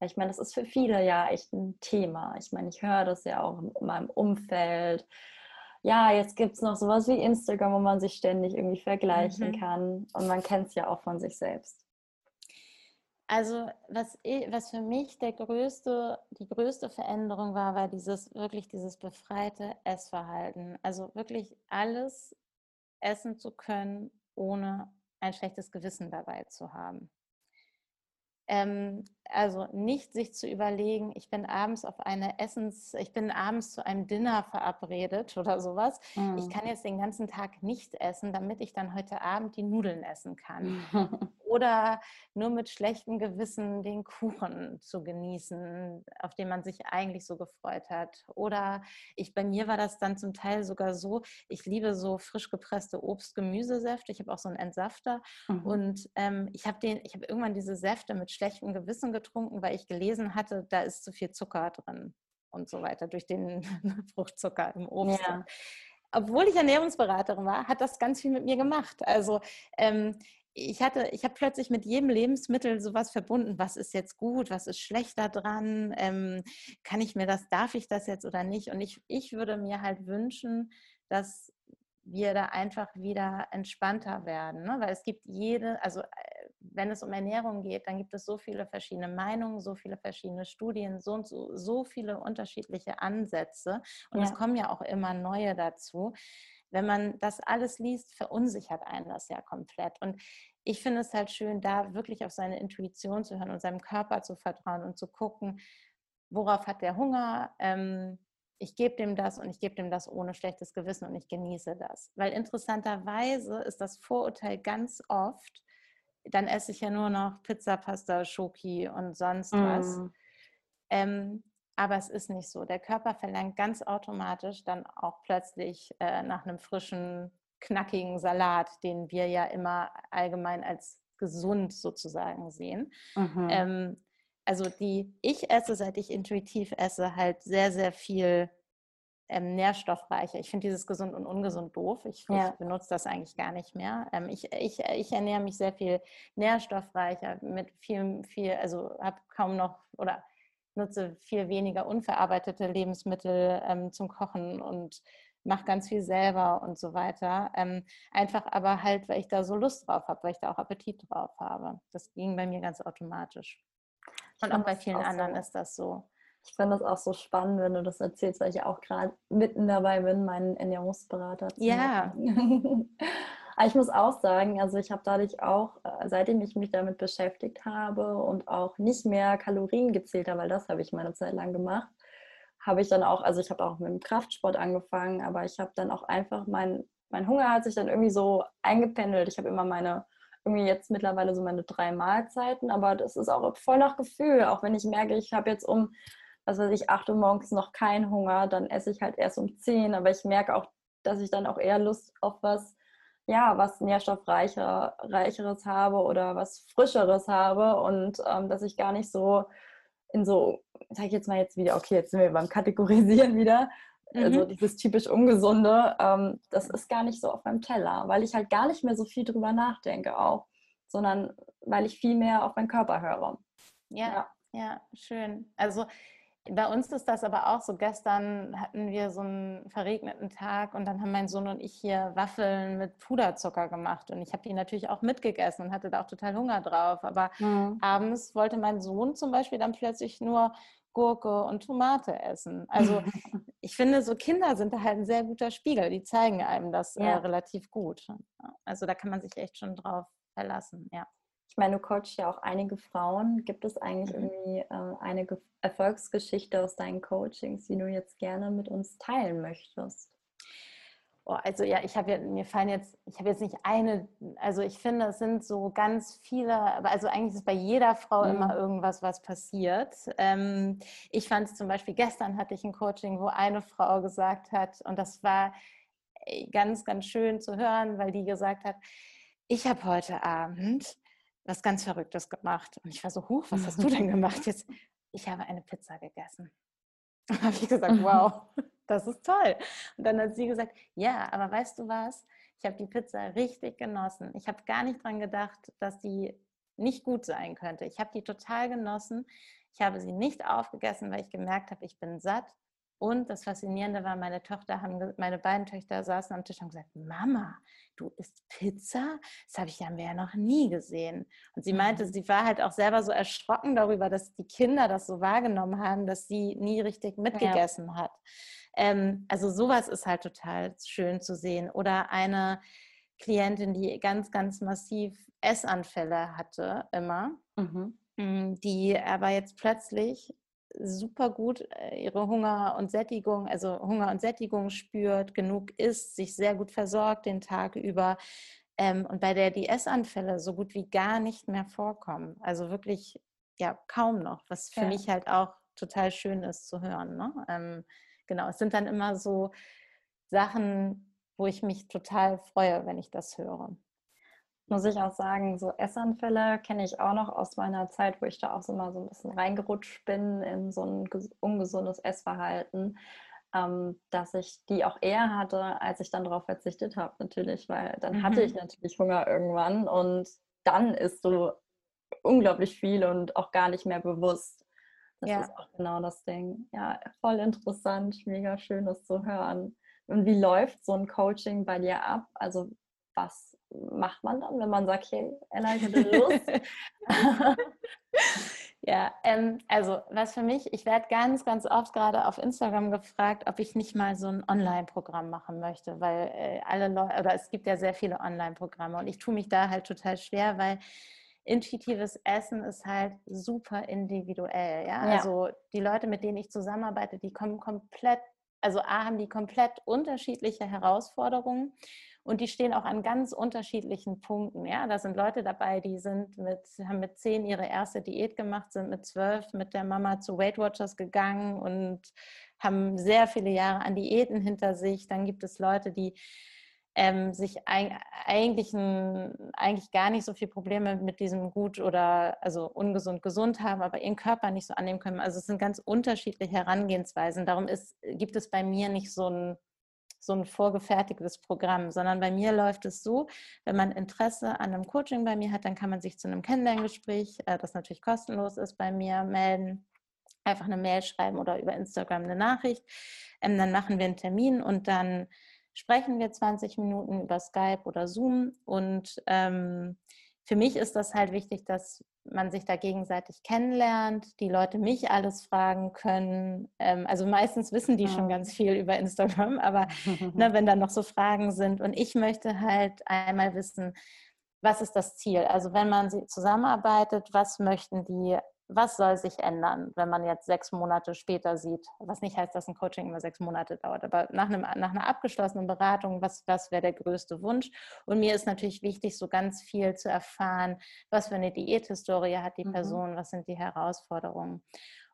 Ich meine, das ist für viele ja echt ein Thema. Ich meine, ich höre das ja auch in meinem Umfeld. Ja, jetzt gibt es noch sowas wie Instagram, wo man sich ständig irgendwie vergleichen mhm. kann. Und man kennt es ja auch von sich selbst. Also was, was für mich der größte, die größte Veränderung war, war dieses wirklich dieses befreite Essverhalten. Also wirklich alles essen zu können, ohne ein schlechtes Gewissen dabei zu haben. Ähm, also nicht sich zu überlegen, ich bin abends auf eine Essens, ich bin abends zu einem Dinner verabredet oder sowas. Mhm. Ich kann jetzt den ganzen Tag nicht essen, damit ich dann heute Abend die Nudeln essen kann. oder nur mit schlechtem Gewissen den Kuchen zu genießen, auf den man sich eigentlich so gefreut hat. Oder ich, bei mir war das dann zum Teil sogar so, ich liebe so frisch gepresste Obst-Gemüsesäfte. Ich habe auch so einen Entsafter. Mhm. Und ähm, ich habe ich habe irgendwann diese Säfte mit schlechtem Gewissen getrunken, weil ich gelesen hatte, da ist zu viel Zucker drin und so weiter durch den Fruchtzucker im Obst. Ja. Obwohl ich Ernährungsberaterin war, hat das ganz viel mit mir gemacht. Also ähm, ich hatte, ich habe plötzlich mit jedem Lebensmittel sowas verbunden, was ist jetzt gut, was ist schlechter dran, ähm, kann ich mir das, darf ich das jetzt oder nicht? Und ich, ich würde mir halt wünschen, dass wir da einfach wieder entspannter werden, ne? weil es gibt jede, also äh, wenn es um Ernährung geht, dann gibt es so viele verschiedene Meinungen, so viele verschiedene Studien, so und so, so viele unterschiedliche Ansätze und ja. es kommen ja auch immer neue dazu. Wenn man das alles liest, verunsichert einen das ja komplett. Und ich finde es halt schön, da wirklich auf seine Intuition zu hören und seinem Körper zu vertrauen und zu gucken, worauf hat der Hunger, ähm, ich gebe dem das und ich gebe dem das ohne schlechtes Gewissen und ich genieße das. Weil interessanterweise ist das Vorurteil ganz oft, dann esse ich ja nur noch Pizza, Pasta, Schoki und sonst was. Mm. Ähm, aber es ist nicht so. Der Körper verlangt ganz automatisch dann auch plötzlich äh, nach einem frischen, knackigen Salat, den wir ja immer allgemein als gesund sozusagen sehen. Mhm. Ähm, also die, ich esse, seit ich intuitiv esse, halt sehr, sehr viel ähm, nährstoffreicher. Ich finde dieses gesund und ungesund doof. Ich, ja. ich benutze das eigentlich gar nicht mehr. Ähm, ich, ich, ich ernähre mich sehr viel nährstoffreicher mit viel, viel, also habe kaum noch oder nutze viel weniger unverarbeitete Lebensmittel ähm, zum Kochen und mache ganz viel selber und so weiter. Ähm, einfach aber halt, weil ich da so Lust drauf habe, weil ich da auch Appetit drauf habe. Das ging bei mir ganz automatisch. Und auch bei vielen auch anderen so. ist das so. Ich finde das auch so spannend, wenn du das erzählst, weil ich ja auch gerade mitten dabei bin, meinen Ernährungsberater zu Ja. Aber ich muss auch sagen, also ich habe dadurch auch, äh, seitdem ich mich damit beschäftigt habe und auch nicht mehr Kalorien gezählt habe, weil das habe ich meine Zeit lang gemacht, habe ich dann auch, also ich habe auch mit dem Kraftsport angefangen, aber ich habe dann auch einfach mein, mein Hunger hat sich dann irgendwie so eingependelt. Ich habe immer meine irgendwie jetzt mittlerweile so meine drei Mahlzeiten, aber das ist auch voll nach Gefühl. Auch wenn ich merke, ich habe jetzt um, was weiß ich, 8 Uhr morgens noch keinen Hunger, dann esse ich halt erst um 10. Aber ich merke auch, dass ich dann auch eher Lust auf was, ja, was nährstoffreicheres habe oder was Frischeres habe und ähm, dass ich gar nicht so in so, sag ich jetzt mal jetzt wieder, okay, jetzt sind wir beim Kategorisieren wieder, also mhm. Also dieses typisch Ungesunde, ähm, das ist gar nicht so auf meinem Teller, weil ich halt gar nicht mehr so viel drüber nachdenke auch, sondern weil ich viel mehr auf meinen Körper höre. Ja, ja, ja schön. Also bei uns ist das aber auch so. Gestern hatten wir so einen verregneten Tag und dann haben mein Sohn und ich hier Waffeln mit Puderzucker gemacht. Und ich habe die natürlich auch mitgegessen und hatte da auch total Hunger drauf. Aber mhm. abends wollte mein Sohn zum Beispiel dann plötzlich nur Gurke und Tomate essen. Also ich finde, so Kinder sind da halt ein sehr guter Spiegel. Die zeigen einem das äh, ja. äh, relativ gut. Also da kann man sich echt schon drauf verlassen, ja. Ich meine, du coachst ja auch einige Frauen. Gibt es eigentlich mhm. irgendwie äh, eine Ge Erfolgsgeschichte aus deinen Coachings, die du jetzt gerne mit uns teilen möchtest? Oh, also ja, ich habe ja, mir fallen jetzt, ich habe jetzt nicht eine, also ich finde, es sind so ganz viele, aber also eigentlich ist bei jeder Frau mhm. immer irgendwas, was passiert. Ähm, ich fand es zum Beispiel, gestern hatte ich ein Coaching, wo eine Frau gesagt hat, und das war ganz, ganz schön zu hören, weil die gesagt hat, ich habe heute Abend was ganz Verrücktes gemacht. Und ich war so, huch, was hast du denn gemacht jetzt? Ich habe eine Pizza gegessen. Und habe ich gesagt, wow, das ist toll. Und dann hat sie gesagt, ja, aber weißt du was? Ich habe die Pizza richtig genossen. Ich habe gar nicht dran gedacht, dass die nicht gut sein könnte. Ich habe die total genossen. Ich habe sie nicht aufgegessen, weil ich gemerkt habe, ich bin satt. Und das Faszinierende war, meine Tochter haben, meine beiden Töchter saßen am Tisch und haben gesagt, Mama, du isst Pizza? Das habe ich ja mehr noch nie gesehen. Und sie meinte, mhm. sie war halt auch selber so erschrocken darüber, dass die Kinder das so wahrgenommen haben, dass sie nie richtig mitgegessen ja. hat. Ähm, also sowas ist halt total schön zu sehen. Oder eine Klientin, die ganz, ganz massiv Essanfälle hatte, immer. Mhm. Mm, die aber jetzt plötzlich super gut äh, ihre Hunger und Sättigung, also Hunger und Sättigung spürt, genug isst, sich sehr gut versorgt den Tag über ähm, und bei der die Essanfälle so gut wie gar nicht mehr vorkommen. Also wirklich ja kaum noch, was für ja. mich halt auch total schön ist zu hören. Ne? Ähm, genau, es sind dann immer so Sachen, wo ich mich total freue, wenn ich das höre muss ich auch sagen, so Essanfälle kenne ich auch noch aus meiner Zeit, wo ich da auch so mal so ein bisschen reingerutscht bin in so ein ungesundes Essverhalten, ähm, dass ich die auch eher hatte, als ich dann darauf verzichtet habe, natürlich, weil dann mhm. hatte ich natürlich Hunger irgendwann und dann isst du unglaublich viel und auch gar nicht mehr bewusst. Das ja. ist auch genau das Ding. Ja, voll interessant, mega schön, das zu hören. Und wie läuft so ein Coaching bei dir ab? Also was macht man dann, wenn man sagt, hey, Ella, ich hätte Lust? ja, ähm, also was für mich, ich werde ganz, ganz oft gerade auf Instagram gefragt, ob ich nicht mal so ein Online-Programm machen möchte, weil äh, alle Leute, oder es gibt ja sehr viele Online-Programme und ich tue mich da halt total schwer, weil intuitives Essen ist halt super individuell. Ja? ja? Also die Leute, mit denen ich zusammenarbeite, die kommen komplett, also A, haben die komplett unterschiedliche Herausforderungen und die stehen auch an ganz unterschiedlichen Punkten. Ja, da sind Leute dabei, die sind mit, haben mit zehn ihre erste Diät gemacht, sind mit zwölf mit der Mama zu Weight Watchers gegangen und haben sehr viele Jahre an Diäten hinter sich. Dann gibt es Leute, die ähm, sich eigentlich, ein, eigentlich gar nicht so viele Probleme mit diesem gut oder also ungesund gesund haben, aber ihren Körper nicht so annehmen können. Also es sind ganz unterschiedliche Herangehensweisen. Darum ist, gibt es bei mir nicht so ein so ein vorgefertigtes Programm, sondern bei mir läuft es so, wenn man Interesse an einem Coaching bei mir hat, dann kann man sich zu einem Kennenlerngespräch, äh, das natürlich kostenlos ist, bei mir melden, einfach eine Mail schreiben oder über Instagram eine Nachricht. Ähm, dann machen wir einen Termin und dann sprechen wir 20 Minuten über Skype oder Zoom und ähm, für mich ist das halt wichtig, dass man sich da gegenseitig kennenlernt, die Leute mich alles fragen können. Ähm, also meistens wissen die schon ganz viel über Instagram, aber ne, wenn da noch so Fragen sind und ich möchte halt einmal wissen, was ist das Ziel? Also wenn man zusammenarbeitet, was möchten die was soll sich ändern, wenn man jetzt sechs Monate später sieht, was nicht heißt, dass ein Coaching immer sechs Monate dauert, aber nach, einem, nach einer abgeschlossenen Beratung, was, was wäre der größte Wunsch? Und mir ist natürlich wichtig, so ganz viel zu erfahren, was für eine Diäthistorie hat die mhm. Person, mhm. was sind die Herausforderungen.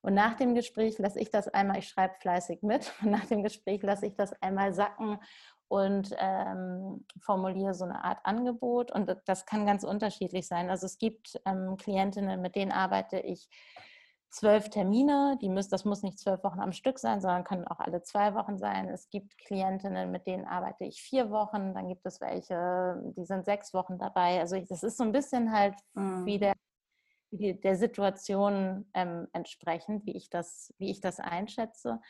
Und nach dem Gespräch lasse ich das einmal, ich schreibe fleißig mit, und nach dem Gespräch lasse ich das einmal sacken und ähm, formuliere so eine Art Angebot. Und das kann ganz unterschiedlich sein. Also es gibt ähm, Klientinnen, mit denen arbeite ich zwölf Termine. Die müssen, das muss nicht zwölf Wochen am Stück sein, sondern können auch alle zwei Wochen sein. Es gibt Klientinnen, mit denen arbeite ich vier Wochen. Dann gibt es welche, die sind sechs Wochen dabei. Also ich, das ist so ein bisschen halt, mhm. wie der der Situation ähm, entsprechend, wie ich, das, wie ich das einschätze.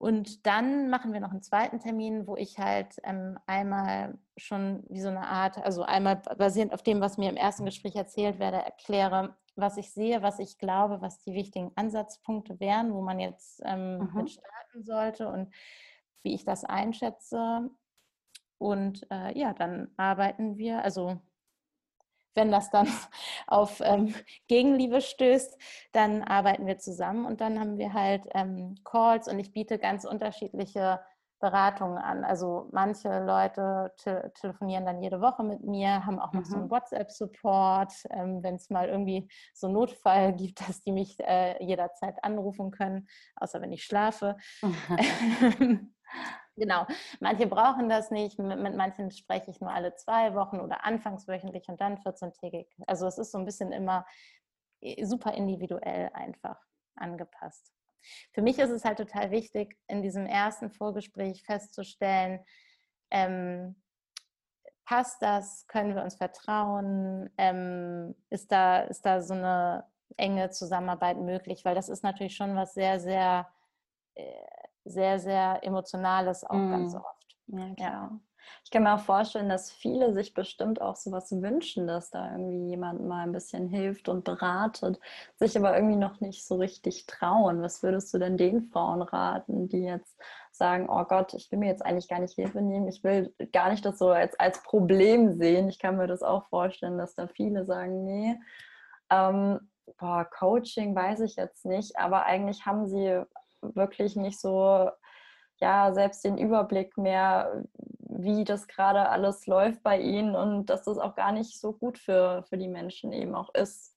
Und dann machen wir noch einen zweiten Termin, wo ich halt ähm, einmal schon wie so eine Art, also einmal basierend auf dem, was mir im ersten Gespräch erzählt werde, erkläre, was ich sehe, was ich glaube, was die wichtigen Ansatzpunkte wären, wo man jetzt ähm, mhm. mit starten sollte und wie ich das einschätze. Und äh, ja, dann arbeiten wir, also wenn das dann auf ähm, Gegenliebe stößt, dann arbeiten wir zusammen und dann haben wir halt ähm, Calls und ich biete ganz unterschiedliche Beratungen an. Also manche Leute te telefonieren dann jede Woche mit mir, haben auch noch mhm. so einen WhatsApp-Support, ähm, wenn es mal irgendwie so einen Notfall gibt, dass die mich äh, jederzeit anrufen können, außer wenn ich schlafe. Mhm. Genau, manche brauchen das nicht, mit, mit, manchen spreche ich nur alle zwei Wochen oder anfangs wöchentlich und dann 14-tägig. Also es ist so ein bisschen immer äh, super individuell einfach angepasst. Für mich ist es halt total wichtig, in diesem ersten Vorgespräch festzustellen, ähm, passt das, können wir uns vertrauen, ähm, ist, da, ist da so eine enge Zusammenarbeit möglich, weil das ist natürlich schon was sehr, sehr äh, sehr, sehr Emotionales auch mm. ganz oft. Ja, klar. Ja. Ich kann mir auch vorstellen, dass viele sich bestimmt auch sowas wünschen, dass da irgendwie jemand mal ein bisschen hilft und beratet, sich aber irgendwie noch nicht so richtig trauen. Was würdest du denn den Frauen raten, die jetzt sagen, oh Gott, ich will mir jetzt eigentlich gar nicht Hilfe nehmen, ich will gar nicht das so als, als Problem sehen. Ich kann mir das auch vorstellen, dass da viele sagen, nee, ähm, boah, Coaching weiß ich jetzt nicht, aber eigentlich haben sie wirklich nicht so, ja, selbst den Überblick mehr, wie das gerade alles läuft bei ihnen und dass das auch gar nicht so gut für, für die Menschen eben auch ist.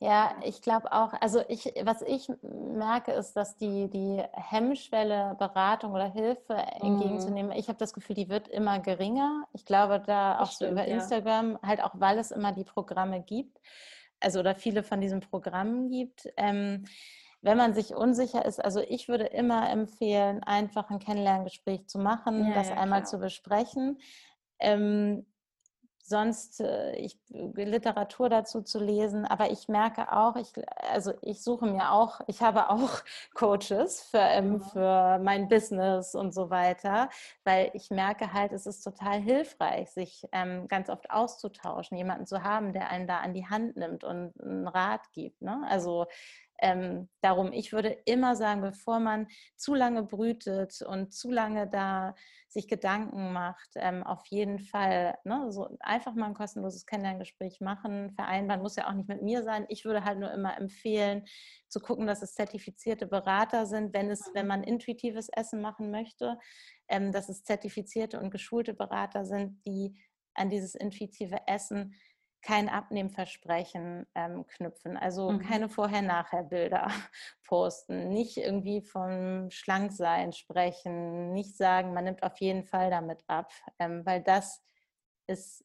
Ja, ich glaube auch, also ich, was ich merke, ist, dass die, die Hemmschwelle, Beratung oder Hilfe entgegenzunehmen, mhm. ich habe das Gefühl, die wird immer geringer. Ich glaube, da auch stimmt, so über Instagram, ja. halt auch, weil es immer die Programme gibt, also oder viele von diesen Programmen gibt. Ähm, wenn man sich unsicher ist, also ich würde immer empfehlen, einfach ein Kennenlerngespräch zu machen, ja, das ja, einmal zu besprechen. Ähm, sonst äh, ich, Literatur dazu zu lesen. Aber ich merke auch, ich, also ich suche mir auch, ich habe auch Coaches für, ähm, mhm. für mein Business und so weiter, weil ich merke halt, es ist total hilfreich, sich ähm, ganz oft auszutauschen, jemanden zu haben, der einen da an die Hand nimmt und einen Rat gibt. Ne? Also ähm, darum, ich würde immer sagen, bevor man zu lange brütet und zu lange da sich Gedanken macht, ähm, auf jeden Fall ne, so einfach mal ein kostenloses Kennenlerngespräch machen, vereinbaren, muss ja auch nicht mit mir sein. Ich würde halt nur immer empfehlen, zu gucken, dass es zertifizierte Berater sind, wenn es, wenn man intuitives Essen machen möchte, ähm, dass es zertifizierte und geschulte Berater sind, die an dieses intuitive Essen kein Abnehmversprechen ähm, knüpfen, also mhm. keine Vorher-Nachher-Bilder posten, nicht irgendwie vom Schlanksein sprechen, nicht sagen, man nimmt auf jeden Fall damit ab, ähm, weil das ist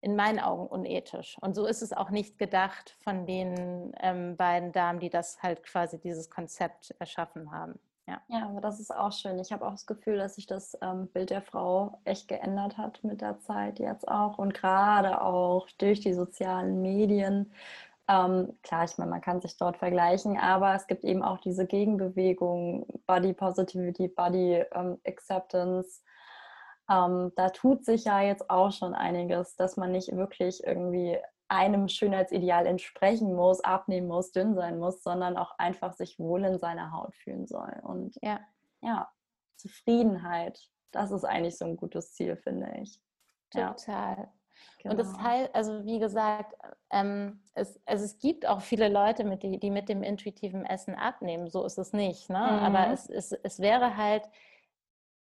in meinen Augen unethisch. Und so ist es auch nicht gedacht von den ähm, beiden Damen, die das halt quasi dieses Konzept erschaffen haben. Ja. ja, aber das ist auch schön. Ich habe auch das Gefühl, dass sich das ähm, Bild der Frau echt geändert hat mit der Zeit jetzt auch und gerade auch durch die sozialen Medien. Ähm, klar, ich meine, man kann sich dort vergleichen, aber es gibt eben auch diese Gegenbewegung, Body Positivity, Body ähm, Acceptance. Ähm, da tut sich ja jetzt auch schon einiges, dass man nicht wirklich irgendwie einem Schönheitsideal entsprechen muss, abnehmen muss, dünn sein muss, sondern auch einfach sich wohl in seiner Haut fühlen soll. Und ja, ja Zufriedenheit, das ist eigentlich so ein gutes Ziel, finde ich. Total. Ja. Genau. Und das genau. heißt, also wie gesagt, ähm, es, also es gibt auch viele Leute, mit die, die mit dem intuitiven Essen abnehmen. So ist es nicht. Ne? Mhm. Aber es, es, es wäre halt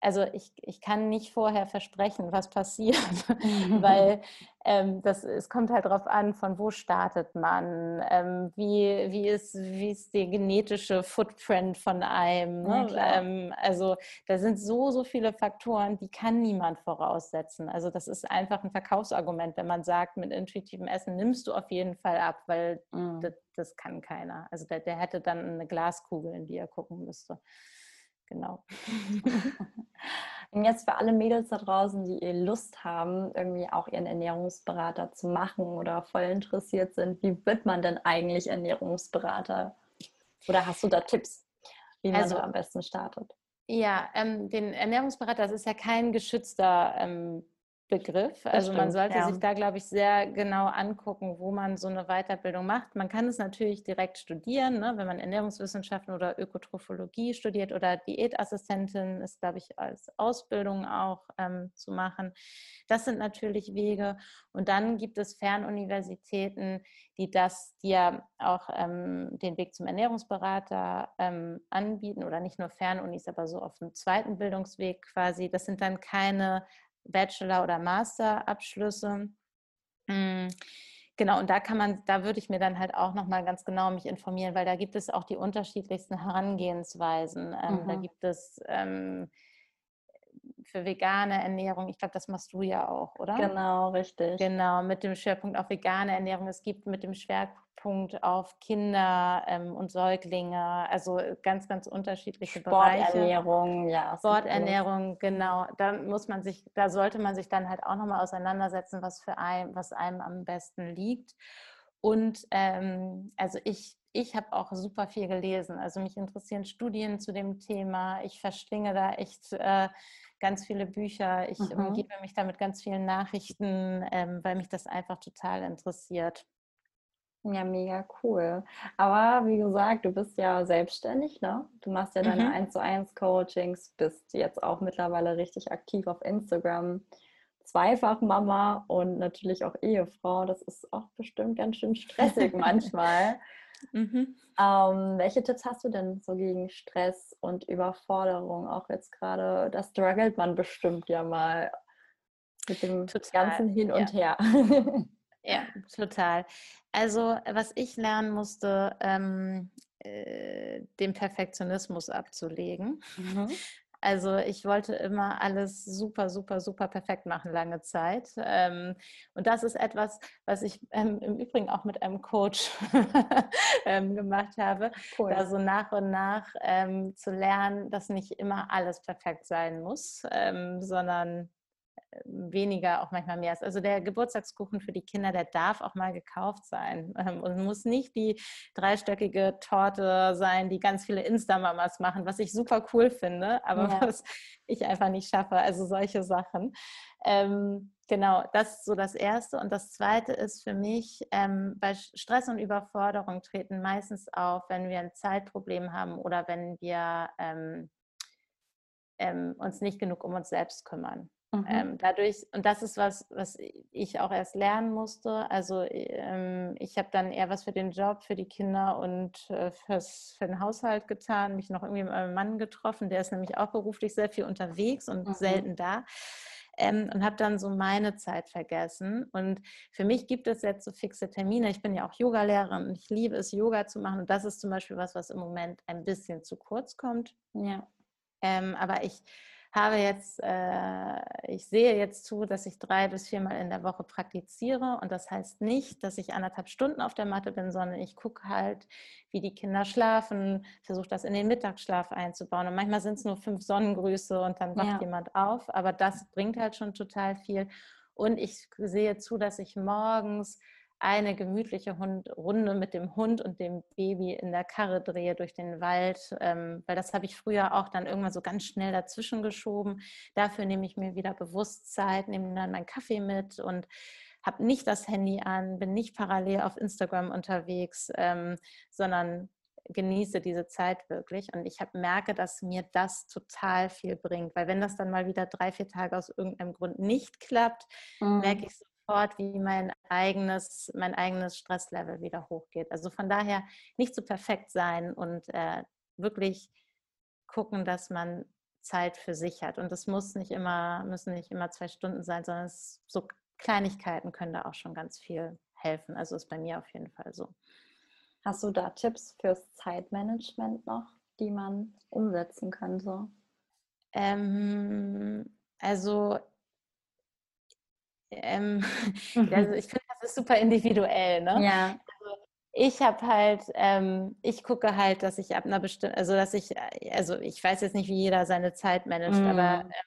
also ich, ich kann nicht vorher versprechen, was passiert, weil ähm, das, es kommt halt darauf an, von wo startet man, ähm, wie, wie, ist, wie ist der genetische Footprint von einem. Ne? Ja, ähm, also da sind so, so viele Faktoren, die kann niemand voraussetzen. Also das ist einfach ein Verkaufsargument, wenn man sagt, mit intuitivem Essen nimmst du auf jeden Fall ab, weil mhm. das, das, kann keiner. Also der, der hätte dann eine Glaskugel, in die er gucken müsste. Genau. Und jetzt für alle Mädels da draußen, die Lust haben, irgendwie auch ihren Ernährungsberater zu machen oder voll interessiert sind, wie wird man denn eigentlich Ernährungsberater? Oder hast du da Tipps, wie man also, da am besten startet? Ja, ähm, den Ernährungsberater, das ist ja kein geschützter ähm, Begriff. Also stimmt, man sollte ja. sich da, glaube ich, sehr genau angucken, wo man so eine Weiterbildung macht. Man kann es natürlich direkt studieren, ne? wenn man Ernährungswissenschaften oder Ökotrophologie studiert oder Diätassistentin ist, glaube ich, als Ausbildung auch ähm, zu machen. Das sind natürlich Wege. Und dann gibt es Fernuniversitäten, die das, ja auch ähm, den Weg zum Ernährungsberater ähm, anbieten oder nicht nur Fernunis, aber so auf dem zweiten Bildungsweg quasi. Das sind dann keine Bachelor- oder Masterabschlüsse. Mm, genau, und da kann man, da würde ich mir dann halt auch nochmal ganz genau mich informieren, weil da gibt es auch die unterschiedlichsten Herangehensweisen. Ähm, mhm. Da gibt es ähm, für vegane Ernährung, ich glaube, das machst du ja auch, oder? Genau, richtig. Genau, mit dem Schwerpunkt auf vegane Ernährung. Es gibt mit dem Schwerpunkt auf Kinder ähm, und Säuglinge, also ganz, ganz unterschiedliche Sporternährung, Bereiche. ja. Sporternährung, genau. Da muss man sich, da sollte man sich dann halt auch nochmal auseinandersetzen, was für ein, was einem am besten liegt. Und ähm, also ich ich habe auch super viel gelesen. Also mich interessieren Studien zu dem Thema. Ich verschlinge da echt äh, ganz viele Bücher. Ich mhm. umgebe mich da mit ganz vielen Nachrichten, ähm, weil mich das einfach total interessiert. Ja, mega cool. Aber wie gesagt, du bist ja selbstständig, ne? Du machst ja deine mhm. 1 zu 1 Coachings, bist jetzt auch mittlerweile richtig aktiv auf Instagram. Zweifach Mama und natürlich auch Ehefrau. Das ist auch bestimmt ganz schön stressig manchmal. Mhm. Ähm, welche Tipps hast du denn so gegen Stress und Überforderung? Auch jetzt gerade, da struggelt man bestimmt ja mal mit dem total, ganzen Hin und ja. Her. ja, total. Also, was ich lernen musste, ähm, äh, den Perfektionismus abzulegen. Mhm. Also ich wollte immer alles super, super, super perfekt machen lange Zeit. Ähm, und das ist etwas, was ich ähm, im Übrigen auch mit einem Coach ähm, gemacht habe, cool. da so nach und nach zu lernen, dass nicht immer alles perfekt sein muss, sondern weniger auch manchmal mehr ist. Also der Geburtstagskuchen für die Kinder, der darf auch mal gekauft sein ähm, und muss nicht die dreistöckige Torte sein, die ganz viele Insta-Mamas machen, was ich super cool finde, aber ja. was ich einfach nicht schaffe. Also solche Sachen. Ähm, genau, das ist so das Erste. Und das Zweite ist für mich, ähm, bei Stress und Überforderung treten meistens auf, wenn wir ein Zeitproblem haben oder wenn wir ähm, ähm uns nicht genug um uns selbst kümmern. Mhm. Ähm, dadurch, und das ist was, was ich auch erst lernen musste. Also ähm, ich habe dann eher was für den Job, für die Kinder und äh, fürs, für den Haushalt getan, mich noch irgendwie mit meinem Mann getroffen, der ist nämlich auch beruflich sehr viel unterwegs und mhm. selten da. Ähm, und habe dann so meine Zeit vergessen. Und für mich gibt es jetzt so fixe Termine. Ich bin ja auch Yogalehrerin und ich liebe es, Yoga zu machen. Und das ist zum Beispiel was, was im Moment ein bisschen zu kurz kommt. Ja. Ähm, aber ich habe jetzt, äh, ich sehe jetzt zu, dass ich drei bis viermal in der Woche praktiziere. Und das heißt nicht, dass ich anderthalb Stunden auf der Matte bin, sondern ich gucke halt, wie die Kinder schlafen, versuche das in den Mittagsschlaf einzubauen. Und manchmal sind es nur fünf Sonnengrüße und dann wacht ja. jemand auf. Aber das bringt halt schon total viel. Und ich sehe zu, dass ich morgens eine gemütliche Hund Runde mit dem Hund und dem Baby in der Karre drehe durch den Wald, ähm, weil das habe ich früher auch dann irgendwann so ganz schnell dazwischen geschoben. Dafür nehme ich mir wieder Bewusstsein, nehme dann meinen Kaffee mit und habe nicht das Handy an, bin nicht parallel auf Instagram unterwegs, ähm, sondern genieße diese Zeit wirklich. Und ich hab, merke, dass mir das total viel bringt, weil wenn das dann mal wieder drei, vier Tage aus irgendeinem Grund nicht klappt, mhm. merke ich so, sofort, wie mein eigenes, mein eigenes Stresslevel wieder hochgeht. Also von daher nicht so perfekt sein und äh, wirklich gucken, dass man Zeit für sich hat. Und das muss nicht immer, müssen nicht immer zwei Stunden sein, sondern es, so Kleinigkeiten können da auch schon ganz viel helfen. Also ist bei mir auf jeden Fall so. Hast du da Tipps fürs Zeitmanagement noch, die man umsetzen könnte? Ähm, also ähm, mhm. also ich finde, das ist super individuell. Ne? Ja. Also ich habe halt, ähm, ich gucke halt, dass ich ab einer bestimmten, also dass ich, also ich weiß jetzt nicht, wie jeder seine Zeit managt, mm. aber äh,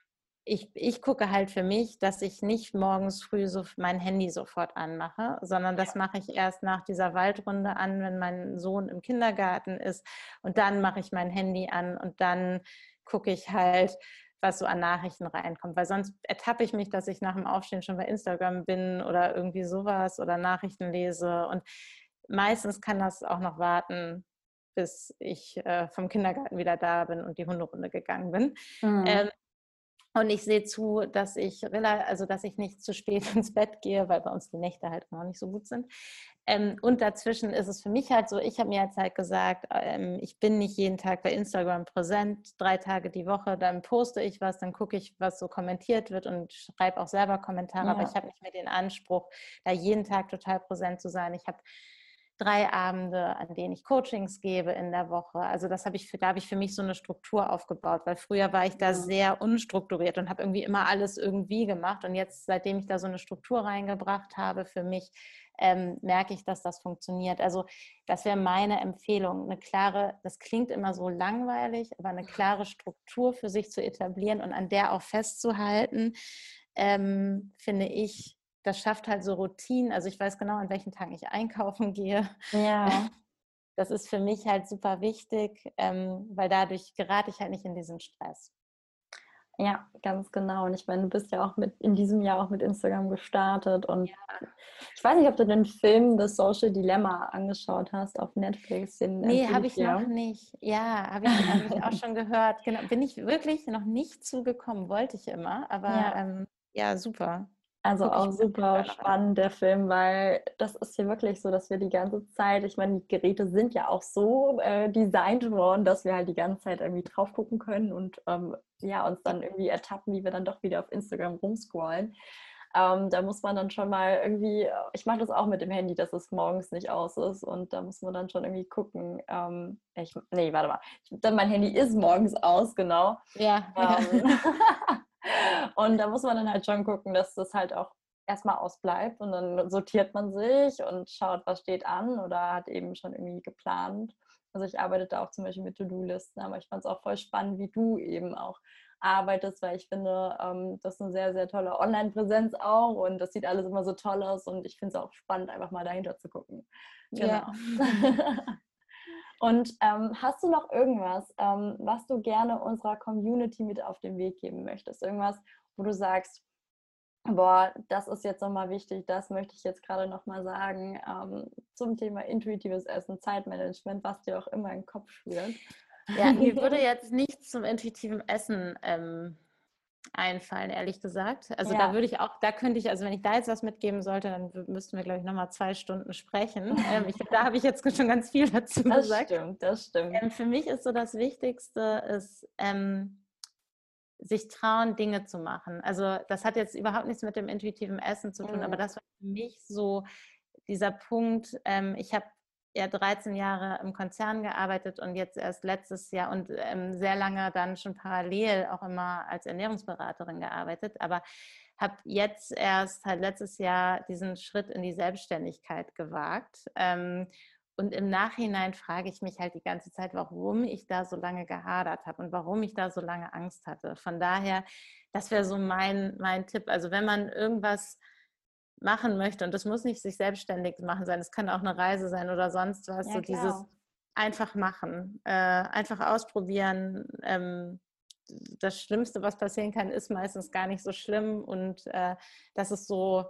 ich, ich gucke halt für mich, dass ich nicht morgens früh so mein Handy sofort anmache, sondern das mache ich erst nach dieser Waldrunde an, wenn mein Sohn im Kindergarten ist. Und dann mache ich mein Handy an und dann gucke ich halt, was so an Nachrichten reinkommt. Weil sonst ertappe ich mich, dass ich nach dem Aufstehen schon bei Instagram bin oder irgendwie sowas oder Nachrichten lese. Und meistens kann das auch noch warten, bis ich äh, vom Kindergarten wieder da bin und die Hunderunde gegangen bin. Mhm. Ähm, und ich sehe zu, dass ich, also dass ich nicht zu spät ins Bett gehe, weil bei uns die Nächte halt noch nicht so gut sind. Ähm, und dazwischen ist es für mich halt so, ich habe mir jetzt halt gesagt, ähm, ich bin nicht jeden Tag bei Instagram präsent, drei Tage die Woche, dann poste ich was, dann gucke ich, was so kommentiert wird und schreibe auch selber Kommentare, ja. aber ich habe nicht mehr den Anspruch, da jeden Tag total präsent zu sein. Ich habe drei Abende, an denen ich Coachings gebe in der Woche. Also das habe ich für, da habe ich für mich so eine Struktur aufgebaut, weil früher war ich da sehr unstrukturiert und habe irgendwie immer alles irgendwie gemacht. Und jetzt, seitdem ich da so eine Struktur reingebracht habe für mich, ähm, merke ich, dass das funktioniert. Also das wäre meine Empfehlung, eine klare, das klingt immer so langweilig, aber eine klare Struktur für sich zu etablieren und an der auch festzuhalten, ähm, finde ich das schafft halt so Routinen. Also ich weiß genau, an welchen Tagen ich einkaufen gehe. Ja. Das ist für mich halt super wichtig, ähm, weil dadurch gerate ich halt nicht in diesen Stress. Ja, ganz genau. Und ich meine, du bist ja auch mit in diesem Jahr auch mit Instagram gestartet. Und ja. ich weiß nicht, ob du den Film The Social Dilemma angeschaut hast auf Netflix. Den nee, habe ich noch nicht. Ja, habe ich, hab ich auch schon gehört. Genau, bin ich wirklich noch nicht zugekommen, wollte ich immer. Aber ja, ähm, ja super. Also auch super spannend, der Film, weil das ist hier wirklich so, dass wir die ganze Zeit, ich meine, die Geräte sind ja auch so äh, designt worden, dass wir halt die ganze Zeit irgendwie drauf gucken können und ähm, ja, uns dann irgendwie ertappen, wie wir dann doch wieder auf Instagram rumscrollen. Ähm, da muss man dann schon mal irgendwie, ich mache das auch mit dem Handy, dass es morgens nicht aus ist und da muss man dann schon irgendwie gucken. Ähm, ich, nee, warte mal, ich, dann mein Handy ist morgens aus, genau. Ja. Ähm, und da muss man dann halt schon gucken, dass das halt auch erstmal ausbleibt und dann sortiert man sich und schaut, was steht an oder hat eben schon irgendwie geplant. Also ich arbeite da auch zum Beispiel mit To-Do-Listen, aber ich fand es auch voll spannend, wie du eben auch arbeitest, weil ich finde, ähm, das ist eine sehr, sehr tolle Online-Präsenz auch und das sieht alles immer so toll aus und ich finde es auch spannend, einfach mal dahinter zu gucken. Genau. Ja. Und ähm, hast du noch irgendwas, ähm, was du gerne unserer Community mit auf den Weg geben möchtest? Irgendwas, wo du sagst, boah, das ist jetzt nochmal wichtig, das möchte ich jetzt gerade nochmal sagen ähm, zum Thema intuitives Essen, Zeitmanagement, was dir auch immer in den Kopf schwirrt. Ja, mir würde jetzt nichts zum intuitiven Essen ähm, einfallen, ehrlich gesagt. Also ja. da würde ich auch, da könnte ich, also wenn ich da jetzt was mitgeben sollte, dann müssten wir, glaube ich, nochmal zwei Stunden sprechen. Ähm, ich, da habe ich jetzt schon ganz viel dazu das gesagt. Das stimmt, das stimmt. Ähm, für mich ist so das Wichtigste, ist, ähm, sich trauen, Dinge zu machen. Also das hat jetzt überhaupt nichts mit dem intuitiven Essen zu tun, mhm. aber das war für mich so dieser Punkt, ähm, ich habe ja 13 Jahre im Konzern gearbeitet und jetzt erst letztes Jahr und ähm, sehr lange dann schon parallel auch immer als Ernährungsberaterin gearbeitet, aber habe jetzt erst halt letztes Jahr diesen Schritt in die Selbstständigkeit gewagt. Ähm, und im Nachhinein frage ich mich halt die ganze Zeit, warum ich da so lange gehadert habe und warum ich da so lange Angst hatte. Von daher, das wäre so mein, mein Tipp. Also wenn man irgendwas machen möchte. Und das muss nicht sich selbstständig machen sein. Es kann auch eine Reise sein oder sonst was. Ja, so dieses einfach machen, äh, einfach ausprobieren. Ähm, das Schlimmste, was passieren kann, ist meistens gar nicht so schlimm. Und äh, das ist so,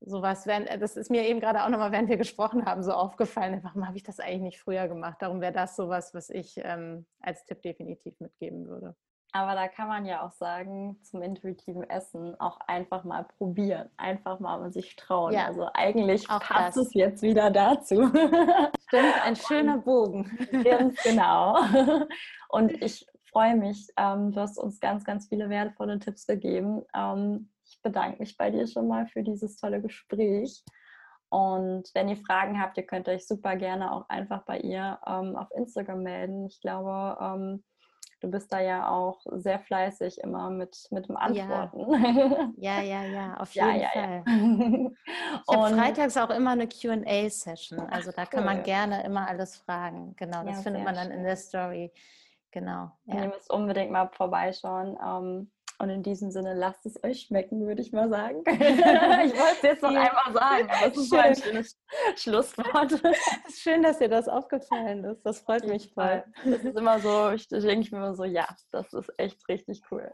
sowas, während, das ist mir eben gerade auch nochmal, während wir gesprochen haben, so aufgefallen. Warum habe ich das eigentlich nicht früher gemacht? Darum wäre das sowas, was ich ähm, als Tipp definitiv mitgeben würde. Aber da kann man ja auch sagen, zum intuitiven Essen auch einfach mal probieren, einfach mal sich trauen. Ja, also eigentlich passt das. es jetzt wieder dazu. Stimmt, ein schöner Bogen. Ganz genau. Und ich freue mich, ähm, du hast uns ganz, ganz viele wertvolle Tipps gegeben. Ähm, ich bedanke mich bei dir schon mal für dieses tolle Gespräch. Und wenn ihr Fragen habt, ihr könnt euch super gerne auch einfach bei ihr ähm, auf Instagram melden. Ich glaube, du bist da ja auch sehr fleißig immer mit, mit dem Antworten. Ja, ja, ja, ja auf jeden ja, Fall. Ja. Ich habe freitags auch immer eine QA-Session. Also da kann man gerne immer alles fragen. Genau, das findet man dann schön. in der Story. Genau. Ihr müsst unbedingt mal vorbeischauen. Ähm, und in diesem Sinne, lasst es euch schmecken, würde ich mal sagen. ich wollte es jetzt noch einmal sagen, aber es ist schön. ein schönes Schlusswort. Es ist schön, dass dir das aufgefallen ist. Das freut mich voll. Das ist immer so, ich denke mir immer so, ja, das ist echt richtig cool.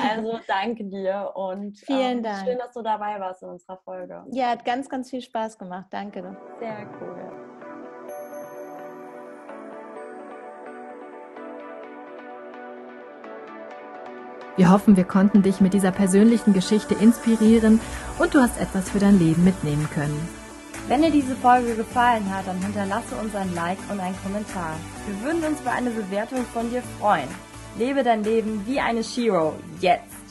Also danke dir und vielen ähm, Dank. Schön, dass du dabei warst in unserer Folge. Ja, hat ganz, ganz viel Spaß gemacht. Danke. Sehr cool. Wir hoffen, wir konnten dich mit dieser persönlichen Geschichte inspirieren und du hast etwas für dein Leben mitnehmen können. Wenn dir diese Folge gefallen hat, dann hinterlasse uns ein Like und einen Kommentar. Wir würden uns über eine Bewertung von dir freuen. Lebe dein Leben wie eine Shiro. Jetzt!